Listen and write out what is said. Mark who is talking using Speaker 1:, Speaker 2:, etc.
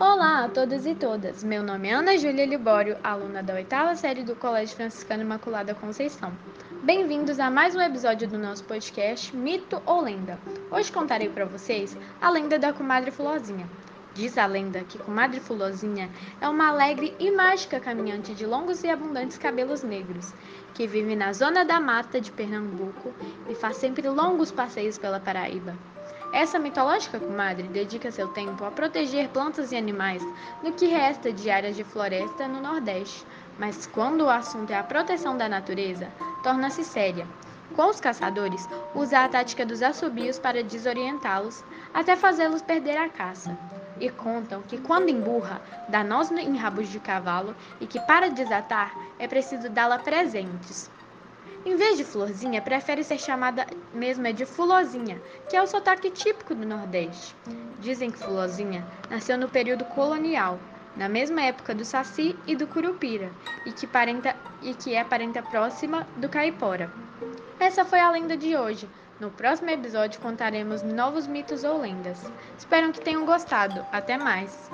Speaker 1: Olá a todos e todas. Meu nome é Ana Júlia Libório, aluna da oitava série do Colégio Franciscano Imaculada Conceição. Bem-vindos a mais um episódio do nosso podcast Mito ou Lenda. Hoje contarei para vocês a lenda da comadre Fulozinha. Diz a lenda que comadre Fulozinha é uma alegre e mágica caminhante de longos e abundantes cabelos negros, que vive na zona da mata de Pernambuco e faz sempre longos passeios pela Paraíba. Essa mitológica comadre dedica seu tempo a proteger plantas e animais no que resta de áreas de floresta no Nordeste, mas quando o assunto é a proteção da natureza, torna-se séria. Com os caçadores, usa a tática dos assobios para desorientá-los, até fazê-los perder a caça. E contam que quando emburra, dá nós em rabos de cavalo e que para desatar é preciso dá-la presentes. Em vez de florzinha, prefere ser chamada mesmo é de fulozinha, que é o sotaque típico do Nordeste. Dizem que fulozinha nasceu no período colonial, na mesma época do saci e do curupira, e que, parenta, e que é parenta próxima do caipora. Essa foi a lenda de hoje. No próximo episódio contaremos novos mitos ou lendas. Espero que tenham gostado. Até mais!